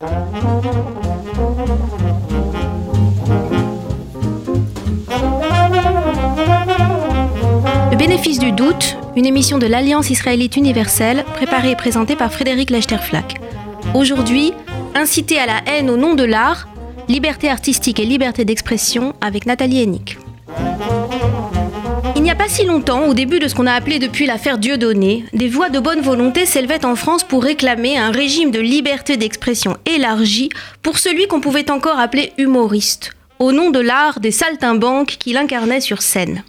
Le bénéfice du doute, une émission de l'Alliance israélite universelle, préparée et présentée par Frédéric Lechterflack. Aujourd'hui, inciter à la haine au nom de l'art, liberté artistique et liberté d'expression avec Nathalie Hennick. Il n'y a pas si longtemps, au début de ce qu'on a appelé depuis l'affaire Dieudonné, des voix de bonne volonté s'élevaient en France pour réclamer un régime de liberté d'expression élargi pour celui qu'on pouvait encore appeler humoriste, au nom de l'art des saltimbanques qu'il incarnait sur scène.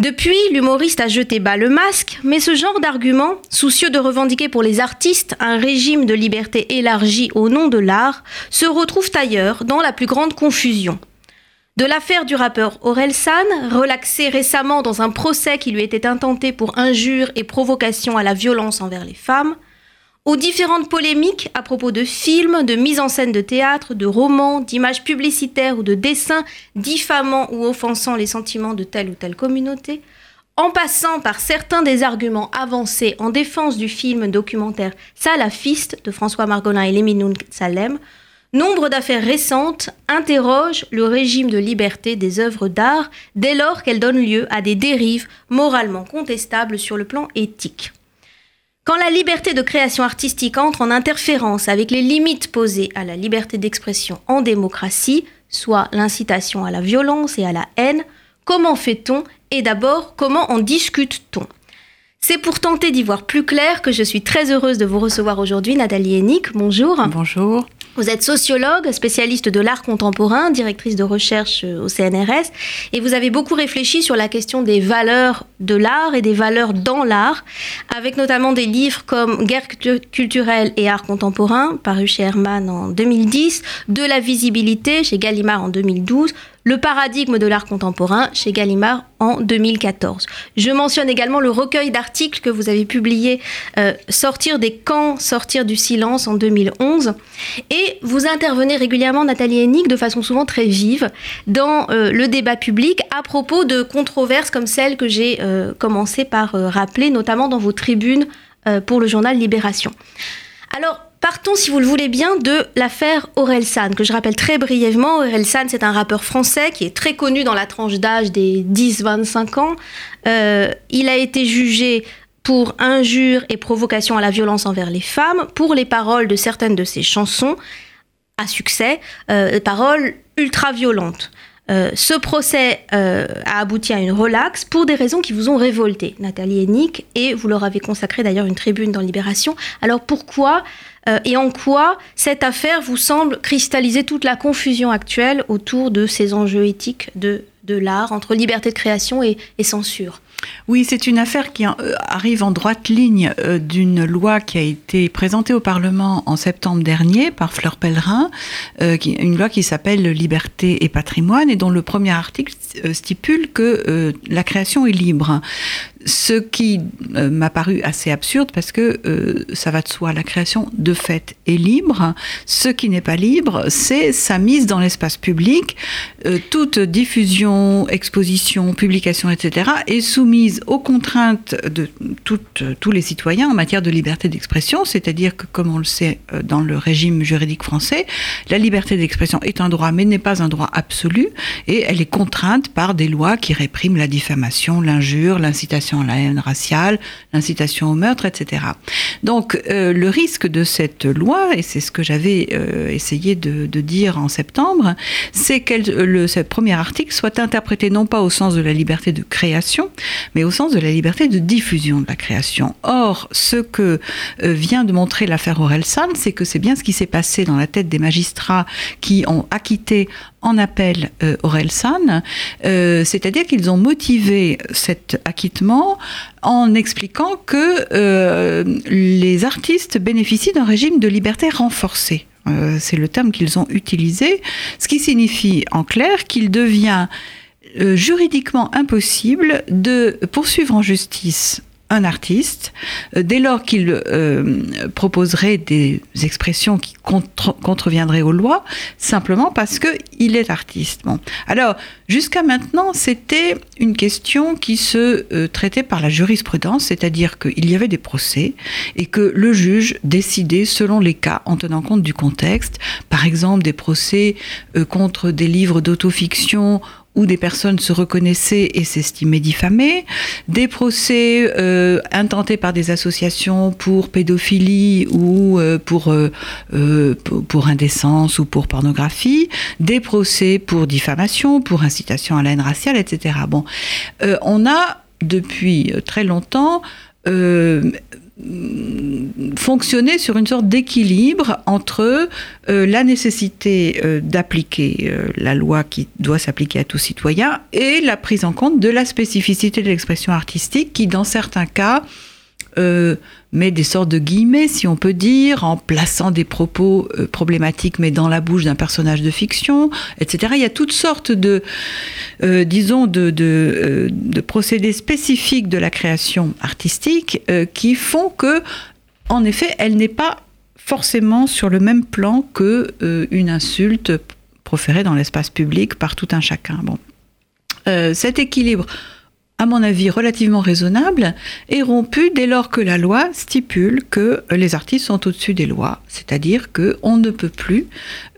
Depuis, l'humoriste a jeté bas le masque, mais ce genre d'argument, soucieux de revendiquer pour les artistes un régime de liberté élargi au nom de l'art, se retrouve ailleurs dans la plus grande confusion. De l'affaire du rappeur Aurel San, relaxé récemment dans un procès qui lui était intenté pour injure et provocation à la violence envers les femmes, aux différentes polémiques à propos de films, de mise en scène de théâtre, de romans, d'images publicitaires ou de dessins diffamant ou offensant les sentiments de telle ou telle communauté, en passant par certains des arguments avancés en défense du film documentaire Salafiste de François Margolin et Léminoun Salem, nombre d'affaires récentes interrogent le régime de liberté des œuvres d'art dès lors qu'elles donnent lieu à des dérives moralement contestables sur le plan éthique. Quand la liberté de création artistique entre en interférence avec les limites posées à la liberté d'expression en démocratie, soit l'incitation à la violence et à la haine, comment fait-on et d'abord comment en discute-t-on? C'est pour tenter d'y voir plus clair que je suis très heureuse de vous recevoir aujourd'hui, Nathalie Hennick. Bonjour. Bonjour. Vous êtes sociologue, spécialiste de l'art contemporain, directrice de recherche au CNRS, et vous avez beaucoup réfléchi sur la question des valeurs de l'art et des valeurs dans l'art, avec notamment des livres comme Guerre culturelle et art contemporain, paru chez Hermann en 2010, De la visibilité chez Gallimard en 2012, le paradigme de l'art contemporain chez Gallimard en 2014. Je mentionne également le recueil d'articles que vous avez publié euh, Sortir des camps, sortir du silence en 2011. Et vous intervenez régulièrement, Nathalie Hennig, de façon souvent très vive dans euh, le débat public à propos de controverses comme celles que j'ai euh, commencé par rappeler, notamment dans vos tribunes pour le journal Libération. Alors, Partons, si vous le voulez bien, de l'affaire Aurel San, que je rappelle très brièvement. Aurel San, c'est un rappeur français qui est très connu dans la tranche d'âge des 10-25 ans. Euh, il a été jugé pour injure et provocation à la violence envers les femmes, pour les paroles de certaines de ses chansons, à succès, euh, paroles ultra violentes. Euh, ce procès a abouti à une relaxe pour des raisons qui vous ont révolté, Nathalie Hennick, et vous leur avez consacré d'ailleurs une tribune dans Libération. Alors pourquoi euh, et en quoi cette affaire vous semble cristalliser toute la confusion actuelle autour de ces enjeux éthiques de l'art, entre liberté de création et, censure? Oui, c'est une affaire qui euh, arrive en droite ligne euh, d'une loi qui a été présentée au Parlement en septembre dernier par Fleur Pellerin, une loi qui s'appelle Liberté et patrimoine et dont le premier article stipule que la création est libre. Ce qui euh, m'a paru assez absurde parce que euh, ça va de soi, la création de fait est libre. Ce qui n'est pas libre, c'est sa mise dans l'espace public. Euh, toute diffusion, exposition, publication, etc. est soumise aux contraintes de toutes, tous les citoyens en matière de liberté d'expression, c'est-à-dire que, comme on le sait dans le régime juridique français, la liberté d'expression est un droit mais n'est pas un droit absolu et elle est contrainte par des lois qui répriment la diffamation, l'injure, l'incitation la haine raciale, l'incitation au meurtre, etc. Donc euh, le risque de cette loi, et c'est ce que j'avais euh, essayé de, dire en septembre, c'est que ce premier article soit interprété non pas au sens de la liberté de création, mais au sens de la liberté de diffusion de la création. Or, ce que euh, vient de montrer l'affaire Orelsan, c'est que c'est bien ce qui s'est passé dans la tête des magistrats qui ont acquitté en appel euh, Orelsan, euh, c'est-à-dire qu'ils ont motivé cet acquittement en expliquant que euh, les artistes bénéficient d'un régime de liberté renforcé. Euh, c'est le terme qu'ils ont utilisé, ce qui signifie en clair qu'il devient juridiquement impossible de poursuivre en justice un artiste euh, dès lors qu'il euh, proposerait des expressions qui contreviendraient aux lois, simplement parce qu'il est artiste. Bon. Alors, jusqu'à maintenant, c'était une question qui se euh, traitait par la jurisprudence, c'est-à-dire qu'il y avait des procès et que le juge décidait selon les cas en tenant compte du contexte. Par exemple, des procès contre des livres d'autofiction où des personnes se reconnaissaient et s'estimaient diffamées, des procès euh, intentés par des associations pour pédophilie ou euh, pour, euh, pour indécence ou pour pornographie, des procès pour diffamation, pour incitation à la haine raciale, etc. Bon, on a depuis très longtemps fonctionner sur une sorte d'équilibre entre euh, la nécessité euh, d'appliquer euh, la loi qui doit s'appliquer à tout citoyen et la prise en compte de la spécificité de l'expression artistique qui, dans certains cas, euh, met des sortes de guillemets, si on peut dire, en plaçant des propos euh, problématiques, mais dans la bouche d'un personnage de fiction, etc. Il y a toutes sortes de, euh, disons, de, de, procédés spécifiques de la création artistique qui font que, en effet, elle n'est pas forcément sur le même plan que une insulte proférée dans l'espace public par tout un chacun. Bon. cet équilibre à mon avis, relativement raisonnable, est rompu dès lors que la loi stipule que les artistes sont au-dessus des lois, c'est-à-dire qu'on ne peut plus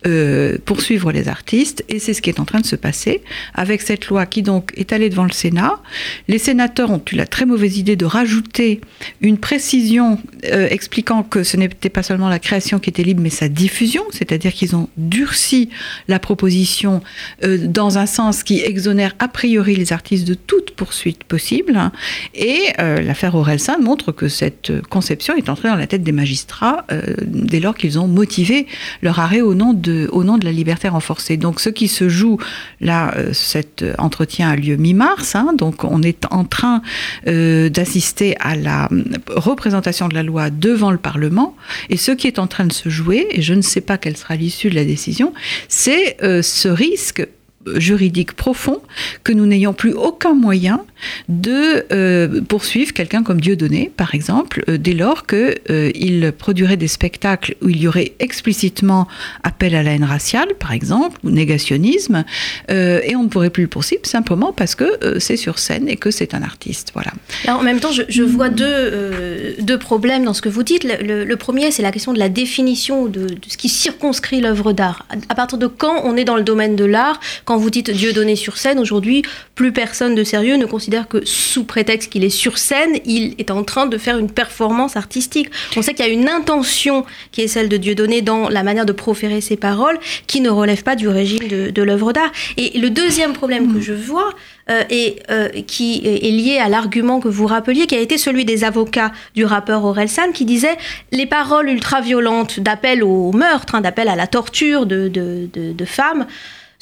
euh, poursuivre les artistes, et c'est ce qui est en train de se passer avec cette loi qui donc est allée devant le Sénat. Les sénateurs ont eu la très mauvaise idée de rajouter une précision euh, expliquant que ce n'était pas seulement la création qui était libre, mais sa diffusion, c'est-à-dire qu'ils ont durci la proposition euh, dans un sens qui exonère a priori les artistes de toute poursuite possible. Et l'affaire Orelsan montre que cette conception est entrée dans la tête des magistrats dès lors qu'ils ont motivé leur arrêt au nom de au nom de la liberté renforcée. Donc ce qui se joue là, euh, cet entretien a lieu mi-mars, hein, donc on est en train euh, d'assister à la représentation de la loi devant le Parlement, et ce qui est en train de se jouer, et je ne sais pas quelle sera l'issue de la décision, c'est euh, ce risque juridique profond que nous n'ayons plus aucun moyen de euh, poursuivre quelqu'un comme Dieudonné, par exemple, euh, dès lors qu'il euh, produirait des spectacles où il y aurait explicitement appel à la haine raciale, par exemple, ou négationnisme, et on ne pourrait plus le poursuivre simplement parce que c'est sur scène et que c'est un artiste. Voilà. En même temps, je, vois deux, deux, problèmes dans ce que vous dites. Le, premier, c'est la question de la définition de, ce qui circonscrit l'œuvre d'art. À partir de quand on est dans le domaine de l'art, vous dites Dieu donné sur scène, aujourd'hui, plus personne de sérieux ne considère que sous prétexte qu'il est sur scène, il est en train de faire une performance artistique. On sait qu'il y a une intention qui est celle de Dieu donné dans la manière de proférer ses paroles, qui ne relève pas du régime de, l'œuvre d'art. Et le deuxième problème que je vois, euh, et euh, qui est lié à l'argument que vous rappeliez, qui a été celui des avocats du rappeur Orelsan, qui disait les paroles ultra-violentes d'appel au meurtre, hein, d'appel à la torture de femmes,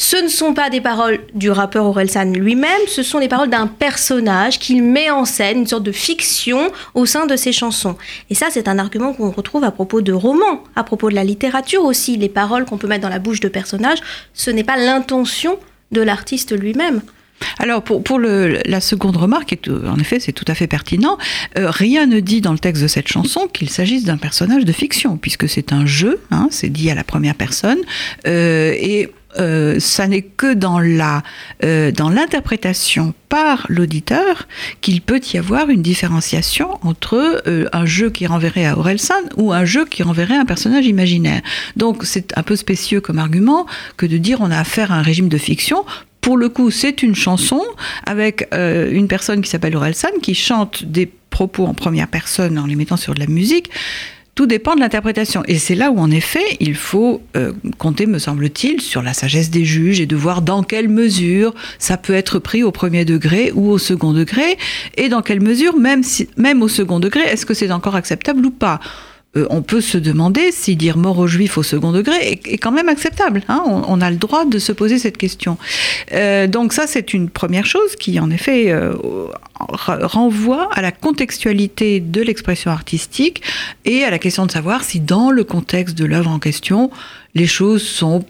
ce ne sont pas des paroles du rappeur Orelsan lui-même, ce sont les paroles d'un personnage qu'il met en scène, une sorte de fiction au sein de ses chansons. Et ça, c'est un argument qu'on retrouve à propos de romans, à propos de la littérature aussi. Les paroles qu'on peut mettre dans la bouche de personnages, ce n'est pas l'intention de l'artiste lui-même. Alors pour, la seconde remarque, en effet c'est tout à fait pertinent, euh, rien ne dit dans le texte de cette chanson qu'il s'agisse d'un personnage de fiction, puisque c'est un jeu, hein, c'est dit à la première personne, euh, et euh, ça n'est que dans la euh, dans l'interprétation par l'auditeur qu'il peut y avoir une différenciation entre euh, un jeu qui renverrait à Orelsan ou un jeu qui renverrait à un personnage imaginaire. Donc c'est un peu spécieux comme argument que de dire on a affaire à un régime de fiction pour le coup, c'est une chanson avec une personne qui s'appelle Orelsan qui chante des propos en première personne en les mettant sur de la musique. Tout dépend de l'interprétation. Et c'est là où, en effet, il faut euh, compter, me semble-t-il, sur la sagesse des juges et de voir dans quelle mesure ça peut être pris au premier degré ou au second degré, et dans quelle mesure, même, si, même au second degré, est-ce que c'est encore acceptable ou pas? Euh, on peut se demander si dire mort aux juifs au second degré est, quand même acceptable. Hein. on, a le droit de se poser cette question. Euh, donc ça, c'est une première chose qui, en effet, euh, renvoie à la contextualité de l'expression artistique et à la question de savoir si dans le contexte de l'œuvre en question, les choses sont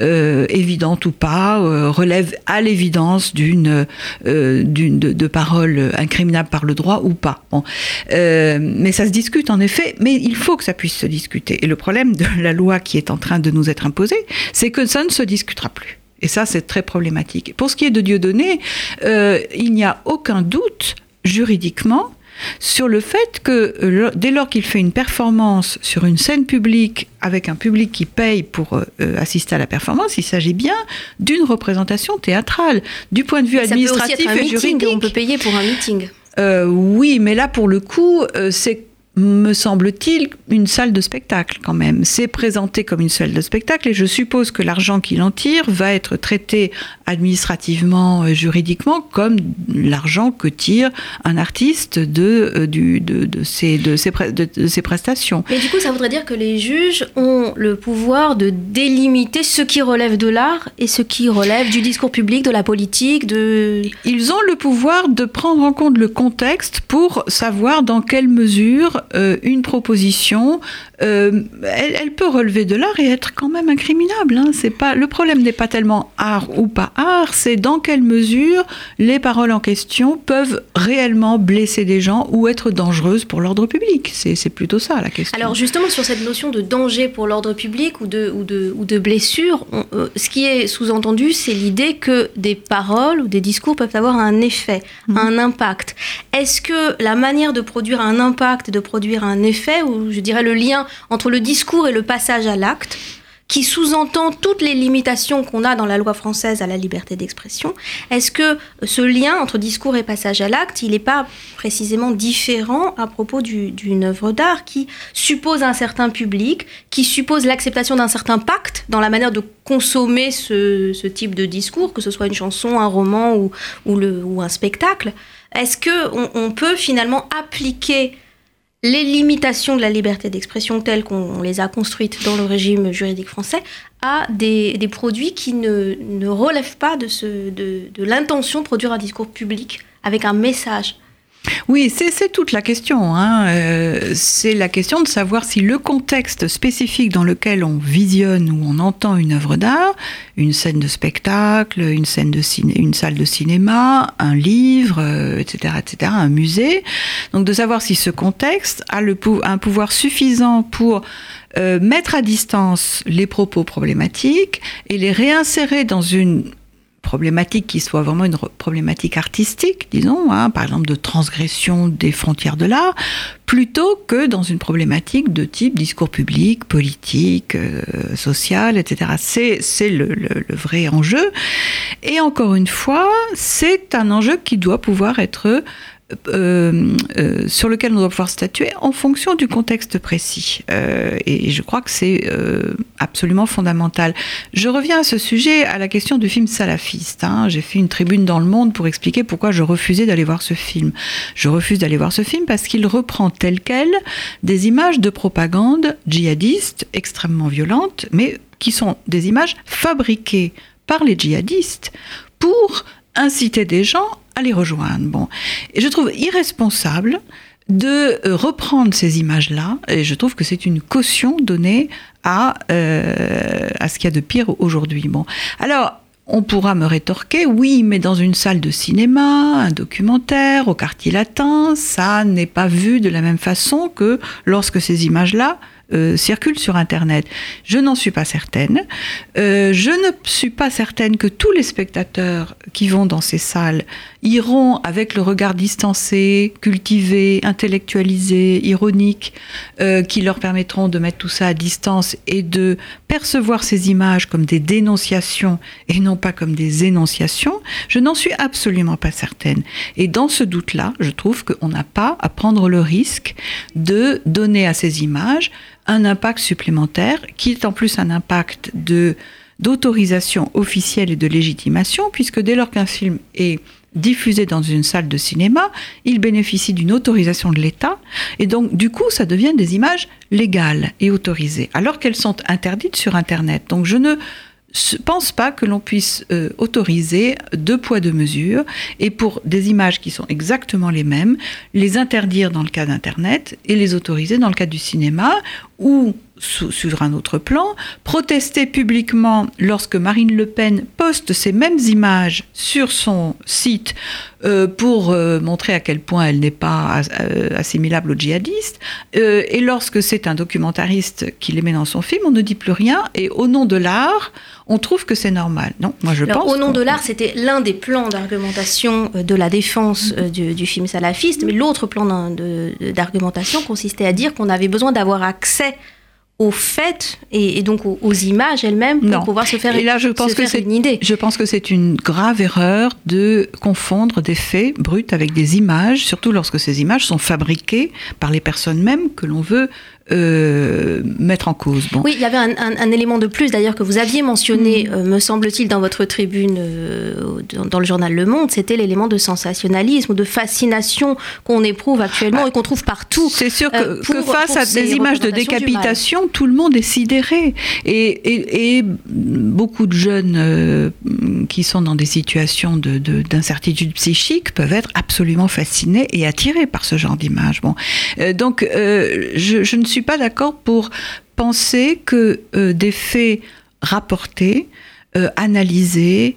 euh, évidente ou pas, euh, relève à l'évidence d'une d'une de, de parole incriminable par le droit ou pas. Bon. mais ça se discute en effet, mais il faut que ça puisse se discuter. Et le problème de la loi qui est en train de nous être imposée, c'est que ça ne se discutera plus. Et ça, c'est très problématique. Pour ce qui est de Dieudonné, euh, il n'y a aucun doute juridiquement sur le fait que euh, dès lors qu'il fait une performance sur une scène publique avec un public qui paye pour euh, assister à la performance, il s'agit bien d'une représentation théâtrale du point de vue administratif ça peut aussi être un et juridique. On peut payer pour un meeting. oui, mais là pour le coup, c'est me semble-t-il, une salle de spectacle quand même. C'est présenté comme une salle de spectacle et je suppose que l'argent qu'il en tire va être traité administrativement, euh, juridiquement, comme l'argent que tire un artiste de, de, de, ses, de, ses, de, ses prestations. Mais du coup, ça voudrait dire que les juges ont le pouvoir de délimiter ce qui relève de l'art et ce qui relève du discours public, de la politique, de... Ils ont le pouvoir de prendre en compte le contexte pour savoir dans quelle mesure une proposition, euh, elle, peut relever de l'art et être quand même incriminable. Hein. C'est pas le problème n'est pas tellement art ou pas art, c'est dans quelle mesure les paroles en question peuvent réellement blesser des gens ou être dangereuses pour l'ordre public. C'est plutôt ça la question. Alors justement sur cette notion de danger pour l'ordre public ou de, ou de, ou de blessure, euh, ce qui est sous-entendu, c'est l'idée que des paroles ou des discours peuvent avoir un effet, mmh. un impact. Est-ce que la manière de produire un impact, de produire produire un effet, ou je dirais le lien entre le discours et le passage à l'acte, qui sous-entend toutes les limitations qu'on a dans la loi française à la liberté d'expression. Est-ce que ce lien entre discours et passage à l'acte, il n'est pas précisément différent à propos d'une œuvre d'art qui suppose un certain public, qui suppose l'acceptation d'un certain pacte dans la manière de consommer ce, type de discours, que ce soit une chanson, un roman ou, un spectacle? Est-ce qu'on on peut finalement appliquer les limitations de la liberté d'expression telles qu'on les a construites dans le régime juridique français à des, produits qui ne, relèvent pas de, de l'intention de produire un discours public avec un message. Oui, c'est toute la question. Hein. Euh, c'est la question de savoir si le contexte spécifique dans lequel on visionne ou on entend une œuvre d'art, une scène de spectacle, une, scène de une salle de cinéma, un livre, etc., euh, etc., un musée, donc de savoir si ce contexte a le, un pouvoir suffisant pour euh, mettre à distance les propos problématiques et les réinsérer dans une problématique qui soit vraiment une problématique artistique, disons, hein, par exemple de transgression des frontières de l'art, plutôt que dans une problématique de type discours public, politique, euh, social, etc. C'est le, vrai enjeu. Et encore une fois, c'est un enjeu qui doit pouvoir être euh, euh, sur lequel on doit pouvoir statuer en fonction du contexte précis. Euh, et je crois que c'est absolument fondamental. Je reviens à ce sujet, à la question du film salafiste. Hein. J'ai fait une tribune dans le monde pour expliquer pourquoi je refusais d'aller voir ce film. Je refuse d'aller voir ce film parce qu'il reprend tel quel des images de propagande djihadiste extrêmement violentes, mais qui sont des images fabriquées par les djihadistes pour inciter des gens à les rejoindre. Bon. Et je trouve irresponsable de euh, reprendre ces images-là, et je trouve que c'est une caution donnée à, euh, à ce qu'il y a de pire aujourd'hui. Bon. Alors, on pourra me rétorquer, oui, mais dans une salle de cinéma, un documentaire, au quartier latin, ça n'est pas vu de la même façon que lorsque ces images-là euh, circulent sur Internet. Je n'en suis pas certaine. Euh, je ne suis pas certaine que tous les spectateurs qui vont dans ces salles iront avec le regard distancé, cultivé, intellectualisé, ironique, euh, qui leur permettront de mettre tout ça à distance et de percevoir ces images comme des dénonciations et non pas comme des énonciations. Je n'en suis absolument pas certaine. Et dans ce doute-là, je trouve qu'on n'a pas à prendre le risque de donner à ces images un impact supplémentaire, qui est en plus un impact de d'autorisation officielle et de légitimation, puisque dès lors qu'un film est diffusé dans une salle de cinéma, il bénéficie d'une autorisation de l'État, et donc du coup, ça devient des images légales et autorisées, alors qu'elles sont interdites sur Internet. Donc je ne pense pas que l'on puisse euh, autoriser deux poids deux mesures et pour des images qui sont exactement les mêmes, les interdire dans le cas d'Internet et les autoriser dans le cas du cinéma sur un autre plan, protester publiquement lorsque Marine Le Pen poste ces mêmes images sur son site euh, pour euh, montrer à quel point elle n'est pas euh, assimilable aux djihadistes, et lorsque c'est un documentariste qui les met dans son film, on ne dit plus rien, et au nom de l'art, on trouve que c'est normal. Non, moi je pense. Au nom de l'art, c'était l'un des plans d'argumentation de la défense du, du, film salafiste, mais l'autre plan d'argumentation consistait à dire qu'on avait besoin d'avoir accès aux faits et, donc aux, images elles-mêmes pour pouvoir se faire, et là, je pense que c'est une idée. Je pense que c'est une grave erreur de confondre des faits bruts avec des images, surtout lorsque ces images sont fabriquées par les personnes mêmes que l'on veut euh, mettre en cause. Bon. Oui, il y avait un, élément de plus d'ailleurs que vous aviez mentionné, mm. euh, me semble-t-il, dans votre tribune euh, dans, le journal Le Monde, c'était l'élément de sensationnalisme, de fascination qu'on éprouve actuellement ah. et qu'on trouve partout. C'est sûr que, face à des images de décapitation, tout le monde est sidéré. Et, et, beaucoup de jeunes qui sont dans des situations d'incertitude de, psychique peuvent être absolument fascinés et attirés par ce genre d'image. Bon. donc, je, je ne suis suis pas d'accord pour penser que euh, des faits rapportés, euh, analysés,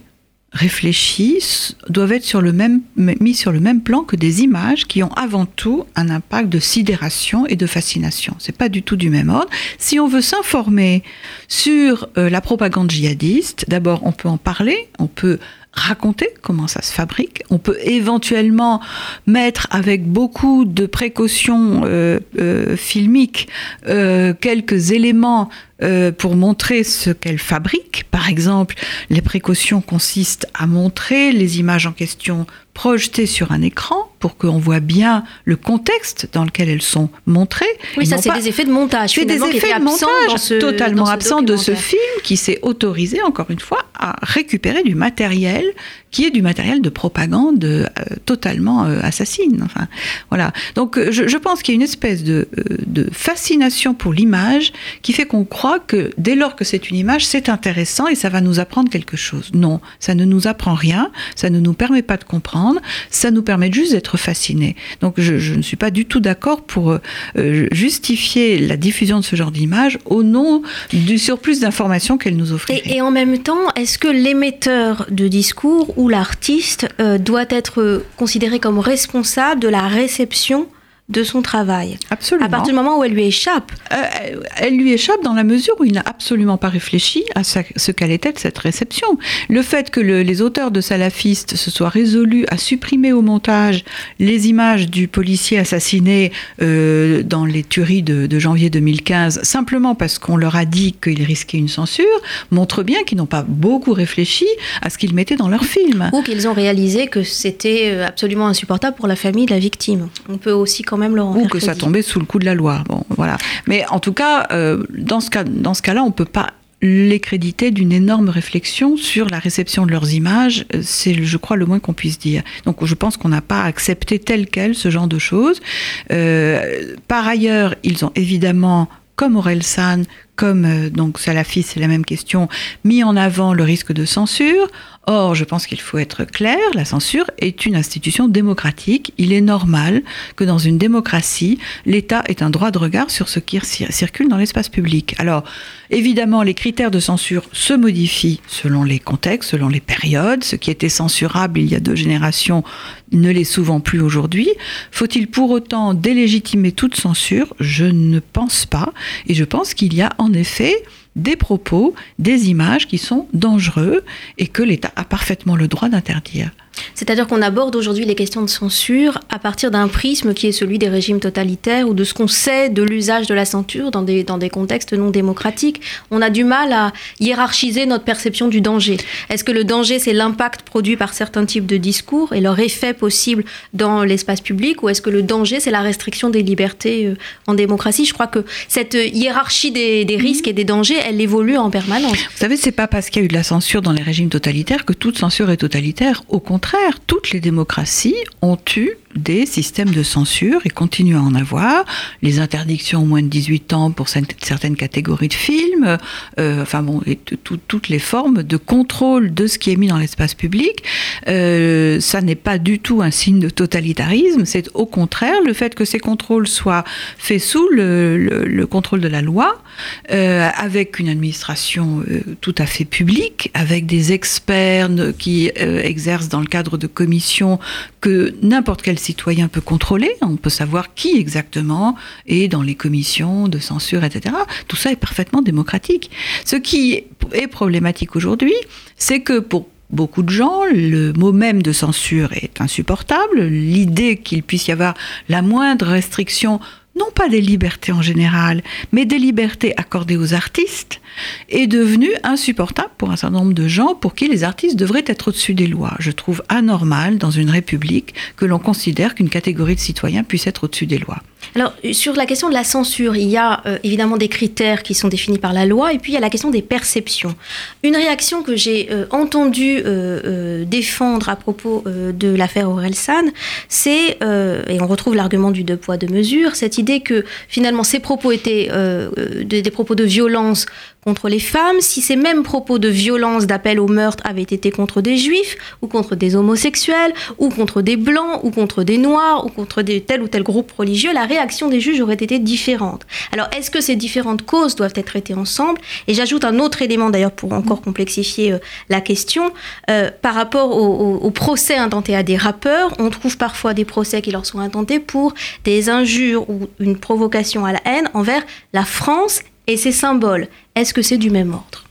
réfléchis doivent être sur le même, mis sur le même plan que des images qui ont avant tout un impact de sidération et de fascination. C'est pas du tout du même ordre. Si on veut s'informer sur euh, la propagande djihadiste, d'abord on peut en parler, on peut raconter comment ça se fabrique. On peut éventuellement mettre avec beaucoup de précautions euh, euh, filmiques euh, quelques éléments pour montrer ce qu'elle fabrique. Par exemple, les précautions consistent à montrer les images en question projetées sur un écran pour qu'on voit bien le contexte dans lequel elles sont montrées. Oui, ça c'est des effets de montage. C'est des effets de montage totalement absents de ce film qui s'est autorisé, encore une fois, à récupérer du matériel qui est du matériel de propagande euh, totalement euh, assassine. Enfin, voilà. Donc euh, je, pense qu'il y a une espèce de, de fascination pour l'image qui fait qu'on croit que dès lors que c'est une image, c'est intéressant et ça va nous apprendre quelque chose. Non, ça ne nous apprend rien, ça ne nous permet pas de comprendre, ça nous permet juste d'être fascinés. Donc je, ne suis pas du tout d'accord pour justifier la diffusion de ce genre d'image au nom du surplus d'informations qu'elle nous offre. Et, et en même temps, est-ce que l'émetteur de discours où l'artiste euh, doit être considéré comme responsable de la réception de son travail. Absolument. À partir du moment où elle lui échappe. Euh, elle lui échappe dans la mesure où il n'a absolument pas réfléchi à ce qu'allait être cette réception. Le fait que les auteurs de salafistes se soient résolus à supprimer au montage les images du policier assassiné euh, dans les tueries de, janvier 2015, simplement parce qu'on leur a dit qu'il risquait une censure, montre bien qu'ils n'ont pas beaucoup réfléchi à ce qu'ils mettaient dans leur film. Ou qu'ils ont réalisé que c'était euh, absolument insupportable pour la famille de la victime. On peut aussi quand ou que ça tombait sous le coup de la loi. Bon, voilà. Mais en tout cas, euh, dans ce cas, dans ce cas-là, on peut pas les créditer d'une énorme réflexion sur la réception de leurs images, c'est, je crois, le moins qu'on puisse dire. Donc, je pense qu'on n'a pas accepté tel quel ce genre de choses. Euh, par ailleurs, ils ont évidemment, comme Aurel San, comme euh, donc Salafi, c'est la même question, mis en avant le risque de censure. Or, je pense qu'il faut être clair, la censure est une institution démocratique. Il est normal que dans une démocratie, l'État ait un droit de regard sur ce qui circule dans l'espace public. Alors, évidemment, les critères de censure se modifient selon les contextes, selon les périodes. Ce qui était censurable il y a deux générations ne l'est souvent plus aujourd'hui. Faut-il pour autant délégitimer toute censure? Je ne pense pas. Et je pense qu'il y a en effet des propos, des images qui sont dangereux et que l'État a parfaitement le droit d'interdire. C'est-à-dire qu'on aborde aujourd'hui les questions de censure à partir d'un prisme qui est celui des régimes totalitaires ou de ce qu'on sait de l'usage de la censure dans des, dans des contextes non démocratiques. On a du mal à hiérarchiser notre perception du danger. Est-ce que le danger, c'est l'impact produit par certains types de discours et leur effet possible dans l'espace public ou est-ce que le danger, c'est la restriction des libertés euh, en démocratie? Je crois que cette hiérarchie des, des risques et des dangers, elle évolue en permanence. Vous savez, c'est pas parce qu'il y a eu de la censure dans les régimes totalitaires que toute censure est totalitaire. Au contraire, toutes les démocraties ont eu des systèmes de censure et continuent à en avoir. Les interdictions moins de 18 ans pour certaines catégories de films, euh, enfin bon, et toutes les formes de contrôle de ce qui est mis dans l'espace public. Euh, ça n'est pas du tout un signe de totalitarisme, c'est au contraire le fait que ces contrôles soient faits sous le, contrôle de la loi, euh, avec une administration tout à fait publique, avec des experts qui exercent dans le cadre de commissions que n'importe quel citoyen peut contrôler. On peut savoir qui exactement est dans les commissions de censure, etc. Tout ça est parfaitement démocratique. Ce qui est problématique aujourd'hui, c'est que pour beaucoup de gens, le mot même de censure est insupportable. L'idée qu'il puisse y avoir la moindre restriction, non pas des libertés en général, mais des libertés accordées aux artistes, est devenue insupportable pour un certain nombre de gens pour qui les artistes devraient être au-dessus des lois. Je trouve anormal dans une république que l'on considère qu'une catégorie de citoyens puisse être au-dessus des lois. Alors, sur la question de la censure, il y a euh, évidemment des critères qui sont définis par la loi, et puis il y a la question des perceptions. Une réaction que j'ai euh, entendu euh, défendre à propos de l'affaire Orelsan, c'est, et on retrouve l'argument du deux poids, deux mesures, cette idée que finalement ces propos étaient des propos de violence contre les femmes, si ces mêmes propos de violence, d'appel au meurtre avaient été contre des juifs, ou contre des homosexuels, ou contre des blancs, ou contre des noirs, ou contre des, tel ou tel groupe religieux, la réaction des juges aurait été différente. Alors, est-ce que ces différentes causes doivent être traitées ensemble? Et j'ajoute un autre élément, d'ailleurs, pour encore complexifier euh, la question. Euh, par rapport au, procès intenté à des rappeurs, on trouve parfois des procès qui leur sont intentés pour des injures ou une provocation à la haine envers la France et ses symboles. Est-ce que c'est du même ordre?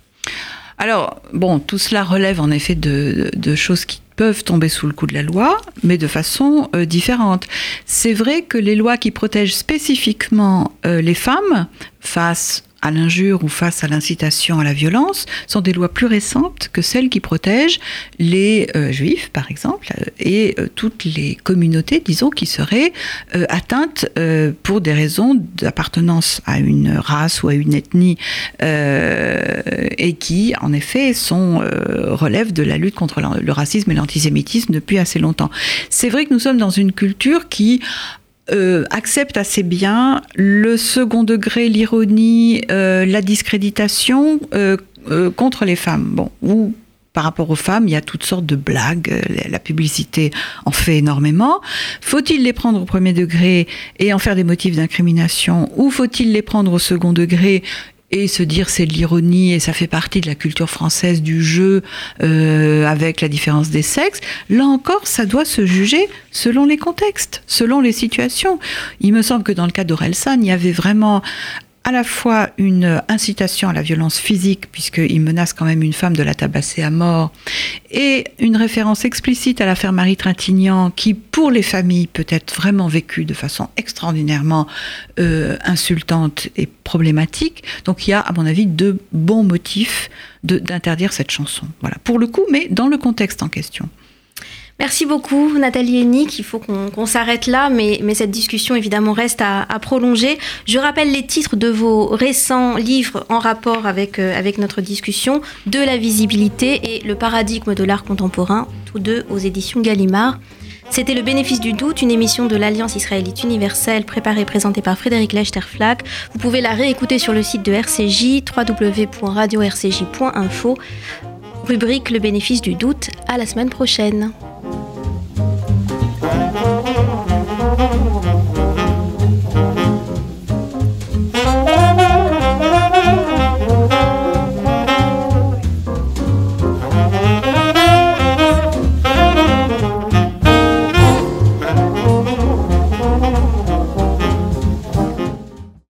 Alors, bon, tout cela relève en effet de, choses qui peuvent tomber sous le coup de la loi, mais de façon euh, différente. C'est vrai que les lois qui protègent spécifiquement euh, les femmes face à l'injure ou face à l'incitation à la violence sont des lois plus récentes que celles qui protègent les euh, juifs, par exemple, euh, et euh, toutes les communautés, disons, qui seraient atteintes pour des raisons d'appartenance à une race ou à une ethnie, et qui, en effet, sont relèvent de la lutte contre le racisme et l'antisémitisme depuis assez longtemps. C'est vrai que nous sommes dans une culture qui euh, accepte assez bien le second degré, l'ironie, euh, la discréditation euh, contre les femmes. Bon, ou par rapport aux femmes, il y a toutes sortes de blagues, la publicité en fait énormément. Faut-il les prendre au premier degré et en faire des motifs d'incrimination ou faut-il les prendre au second degré et se dire c'est de l'ironie et ça fait partie de la culture française du jeu euh, avec la différence des sexes, là encore, ça doit se juger selon les contextes, selon les situations. Il me semble que dans le cas d'Orelsan, il y avait vraiment à la fois une incitation à la violence physique, puisqu'il menace quand même une femme de la tabasser à mort, et une référence explicite à l'affaire Marie Trintignant, qui pour les familles peut être vraiment vécue de façon extraordinairement euh, insultante et problématique. Donc il y a, à mon avis, deux bons motifs d'interdire cette chanson. Voilà, pour le coup, mais dans le contexte en question. Merci beaucoup Nathalie et Nick. Il faut qu'on s'arrête là, mais, cette discussion évidemment reste à, prolonger. Je rappelle les titres de vos récents livres en rapport avec, euh, avec notre discussion, De la visibilité et Le paradigme de l'art contemporain, tous deux aux éditions Gallimard. C'était Le bénéfice du doute, une émission de l'Alliance israélite universelle préparée et présentée par Frédéric Lechterflack. Vous pouvez la réécouter sur le site de RCJ, www.radio-rcj.info. Rubrique Le bénéfice du doute. À la semaine prochaine.